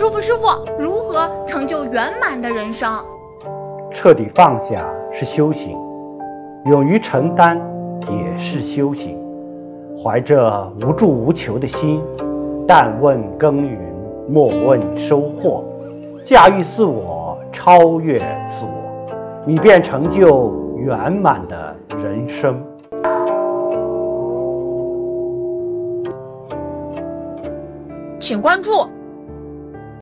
师傅师傅如何成就圆满的人生？彻底放下是修行勇于承担也是修行。怀着无助无求的心但问耕耘莫问收获驾驭自我超越自我你便成就圆满的人生。请关注